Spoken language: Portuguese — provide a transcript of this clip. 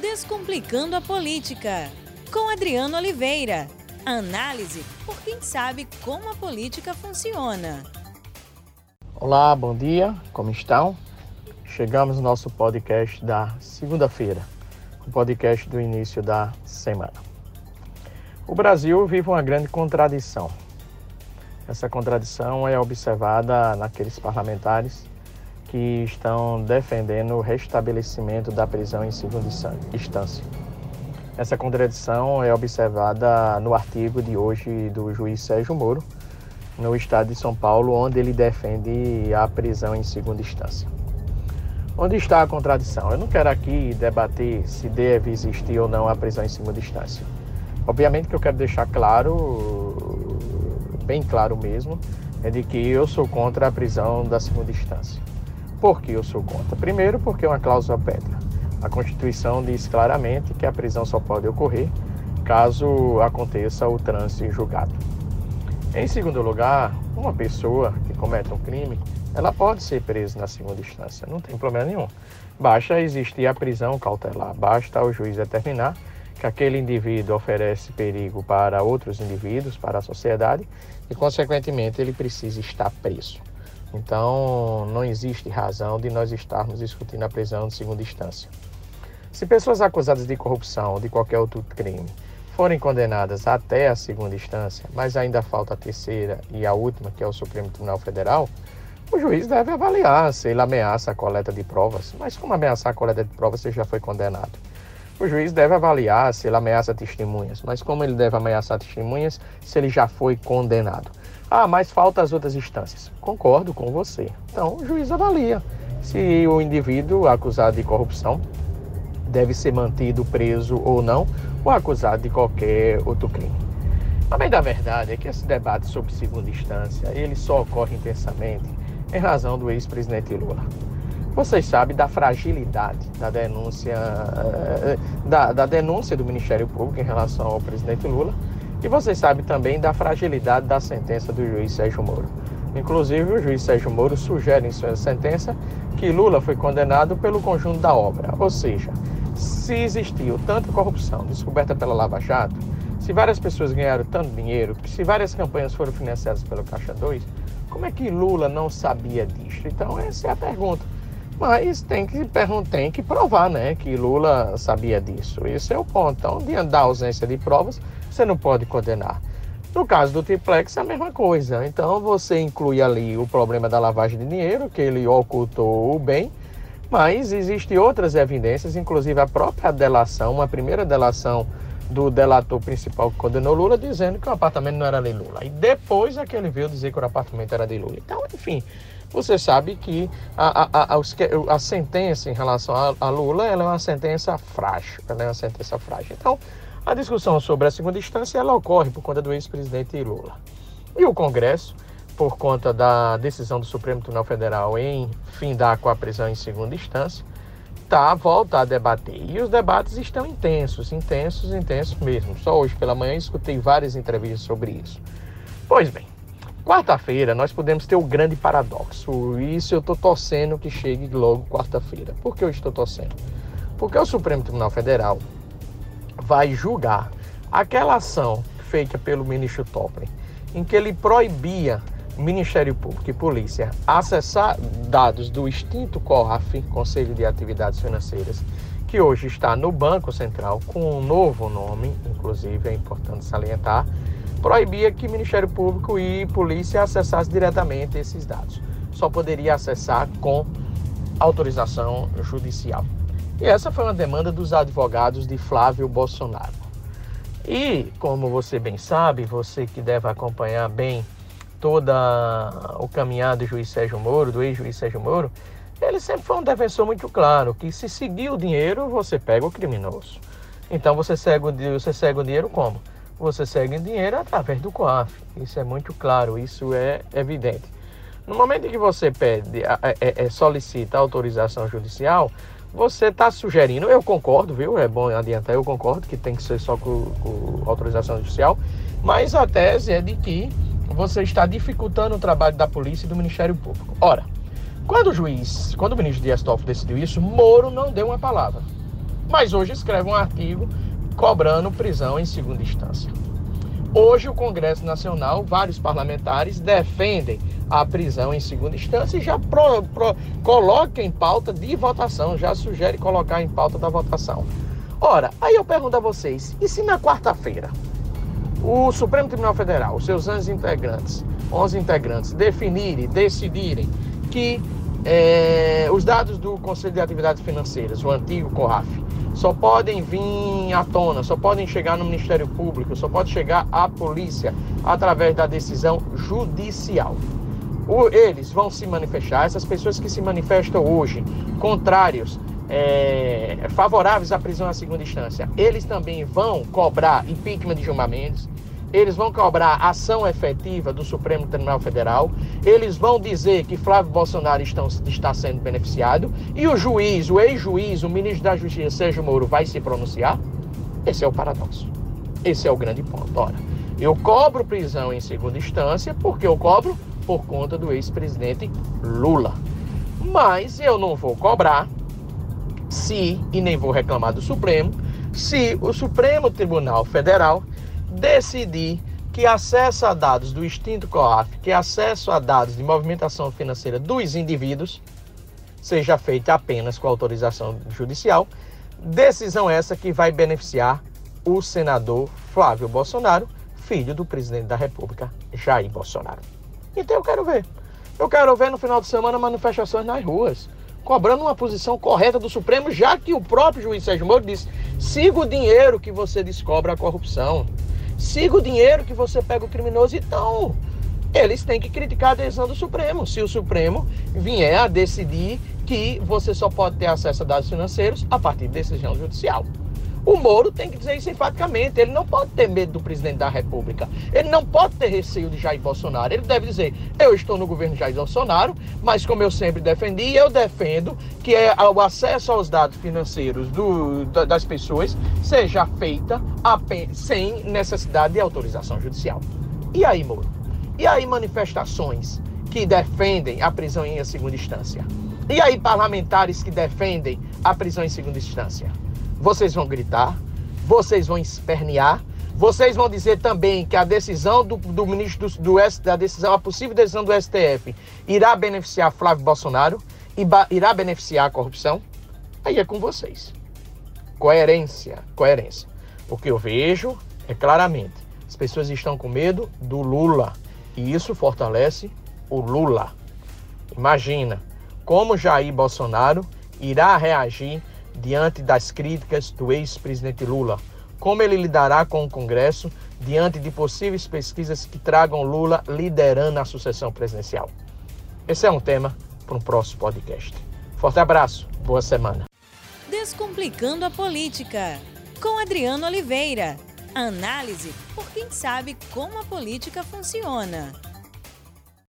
Descomplicando a Política, com Adriano Oliveira. Análise por quem sabe como a política funciona. Olá, bom dia, como estão? Chegamos no nosso podcast da segunda-feira, o podcast do início da semana. O Brasil vive uma grande contradição. Essa contradição é observada naqueles parlamentares que estão defendendo o restabelecimento da prisão em segunda instância. Essa contradição é observada no artigo de hoje do juiz Sérgio Moro, no estado de São Paulo, onde ele defende a prisão em segunda instância. Onde está a contradição? Eu não quero aqui debater se deve existir ou não a prisão em segunda instância. Obviamente que eu quero deixar claro, bem claro mesmo, é de que eu sou contra a prisão da segunda instância. Por que eu sou contra? Primeiro, porque é uma cláusula pedra. A Constituição diz claramente que a prisão só pode ocorrer caso aconteça o trânsito em julgado. Em segundo lugar, uma pessoa que comete um crime, ela pode ser presa na segunda instância, não tem problema nenhum. Basta existir a prisão cautelar, basta o juiz determinar que aquele indivíduo oferece perigo para outros indivíduos, para a sociedade, e, consequentemente, ele precisa estar preso. Então, não existe razão de nós estarmos discutindo a prisão de segunda instância. Se pessoas acusadas de corrupção ou de qualquer outro crime forem condenadas até a segunda instância, mas ainda falta a terceira e a última, que é o Supremo Tribunal Federal, o juiz deve avaliar se ele ameaça a coleta de provas. Mas como ameaçar a coleta de provas se já foi condenado? O juiz deve avaliar se ele ameaça testemunhas. Mas como ele deve ameaçar testemunhas se ele já foi condenado? Ah, mas falta as outras instâncias. Concordo com você. Então, o juiz avalia se o indivíduo acusado de corrupção deve ser mantido preso ou não, ou acusado de qualquer outro crime. A bem da verdade é que esse debate sobre segunda instância, ele só ocorre intensamente em razão do ex-presidente Lula. Vocês sabem da fragilidade da denúncia, eh, da, da denúncia do Ministério Público em relação ao presidente Lula, e vocês sabem também da fragilidade da sentença do juiz Sérgio Moro. Inclusive, o juiz Sérgio Moro sugere em sua sentença que Lula foi condenado pelo conjunto da obra, ou seja, se existiu tanta corrupção descoberta pela Lava Jato, se várias pessoas ganharam tanto dinheiro, se várias campanhas foram financiadas pelo Caixa 2, como é que Lula não sabia disso? Então, essa é a pergunta. Mas tem que, tem que provar né, que Lula sabia disso. Esse é o ponto. Então, diante da ausência de provas, você não pode condenar. No caso do triplex é a mesma coisa. Então você inclui ali o problema da lavagem de dinheiro, que ele ocultou o bem, mas existem outras evidências, inclusive a própria delação, uma primeira delação do delator principal que condenou Lula, dizendo que o apartamento não era de Lula. E depois é que ele veio dizer que o apartamento era de Lula. Então, enfim, você sabe que a, a, a, a sentença em relação a, a Lula é uma sentença frágil. Ela é uma sentença frágil. Então, a discussão sobre a segunda instância ela ocorre por conta do ex-presidente Lula. E o Congresso, por conta da decisão do Supremo Tribunal Federal em findar com a prisão em segunda instância, tá, volta a debater. E os debates estão intensos, intensos, intensos mesmo. Só hoje pela manhã escutei várias entrevistas sobre isso. Pois bem, quarta-feira nós podemos ter o grande paradoxo. Isso eu estou torcendo que chegue logo quarta-feira. Por que eu estou torcendo? Porque o Supremo Tribunal Federal vai julgar aquela ação feita pelo ministro Toffoli, em que ele proibia Ministério Público e Polícia acessar dados do extinto COAF, Conselho de Atividades Financeiras, que hoje está no Banco Central com um novo nome, inclusive é importante salientar, proibia que Ministério Público e Polícia acessassem diretamente esses dados. Só poderia acessar com autorização judicial. E essa foi uma demanda dos advogados de Flávio Bolsonaro. E, como você bem sabe, você que deve acompanhar bem toda o caminhar do juiz Sérgio Moro, do ex-juiz Sérgio Moro, ele sempre foi um defensor muito claro que se seguir o dinheiro, você pega o criminoso. Então você segue o, você segue o dinheiro como? Você segue o dinheiro através do COAF. Isso é muito claro, isso é evidente. No momento em que você pede, é, é, é, solicita autorização judicial, você está sugerindo, eu concordo, viu? É bom adiantar, eu concordo que tem que ser só com, com autorização judicial, mas a tese é de que você está dificultando o trabalho da polícia e do Ministério Público. Ora, quando o juiz, quando o ministro Dias Toffoli decidiu isso, Moro não deu uma palavra. mas hoje escreve um artigo cobrando prisão em segunda instância. Hoje, o Congresso Nacional, vários parlamentares defendem a prisão em segunda instância e já pro, pro, coloca em pauta de votação, já sugere colocar em pauta da votação. Ora, aí eu pergunto a vocês: e se na quarta-feira o Supremo Tribunal Federal, os seus 11 integrantes, 11 integrantes, definirem, decidirem que é, os dados do Conselho de Atividades Financeiras, o antigo COAF, só podem vir à tona, só podem chegar no Ministério Público, só pode chegar à polícia através da decisão judicial. O, eles vão se manifestar, essas pessoas que se manifestam hoje, contrários, é, favoráveis à prisão à segunda instância, eles também vão cobrar impeachment de Gilmar Mendes, eles vão cobrar ação efetiva do Supremo Tribunal Federal, eles vão dizer que Flávio Bolsonaro estão, está sendo beneficiado, e o juiz, o ex-juiz, o ministro da Justiça, Sérgio Moro, vai se pronunciar? Esse é o paradoxo. Esse é o grande ponto. Ora, eu cobro prisão em segunda instância porque eu cobro por conta do ex-presidente Lula. Mas eu não vou cobrar se, e nem vou reclamar do Supremo, se o Supremo Tribunal Federal decidir que acesso a dados do extinto COAF, que acesso a dados de movimentação financeira dos indivíduos, seja feita apenas com autorização judicial, decisão essa que vai beneficiar o senador Flávio Bolsonaro, filho do presidente da República, Jair Bolsonaro. Então eu quero ver. Eu quero ver no final de semana manifestações nas ruas, cobrando uma posição correta do Supremo, já que o próprio juiz Sérgio Moro disse: siga o dinheiro que você descobre a corrupção. Siga o dinheiro que você pega o criminoso. Então, eles têm que criticar a decisão do Supremo. Se o Supremo vier a decidir que você só pode ter acesso a dados financeiros a partir de decisão judicial. O Moro tem que dizer isso enfaticamente. Ele não pode ter medo do presidente da República. Ele não pode ter receio de Jair Bolsonaro. Ele deve dizer: eu estou no governo de Jair Bolsonaro, mas como eu sempre defendi, eu defendo que é o acesso aos dados financeiros do, das pessoas seja feita sem necessidade de autorização judicial. E aí, Moro? E aí, manifestações que defendem a prisão em segunda instância? E aí, parlamentares que defendem a prisão em segunda instância? Vocês vão gritar, vocês vão espernear, vocês vão dizer também que a decisão do, do ministro do, do decisão, a possível decisão do STF, irá beneficiar Flávio Bolsonaro e irá beneficiar a corrupção. Aí é com vocês. Coerência, coerência. O que eu vejo é claramente, as pessoas estão com medo do Lula e isso fortalece o Lula. Imagina como Jair Bolsonaro irá reagir diante das críticas do ex-presidente Lula? Como ele lidará com o Congresso diante de possíveis pesquisas que tragam Lula liderando a sucessão presidencial? Esse é um tema para um próximo podcast. Forte abraço, boa semana. Descomplicando a política, com Adriano Oliveira. Análise por quem sabe como a política funciona.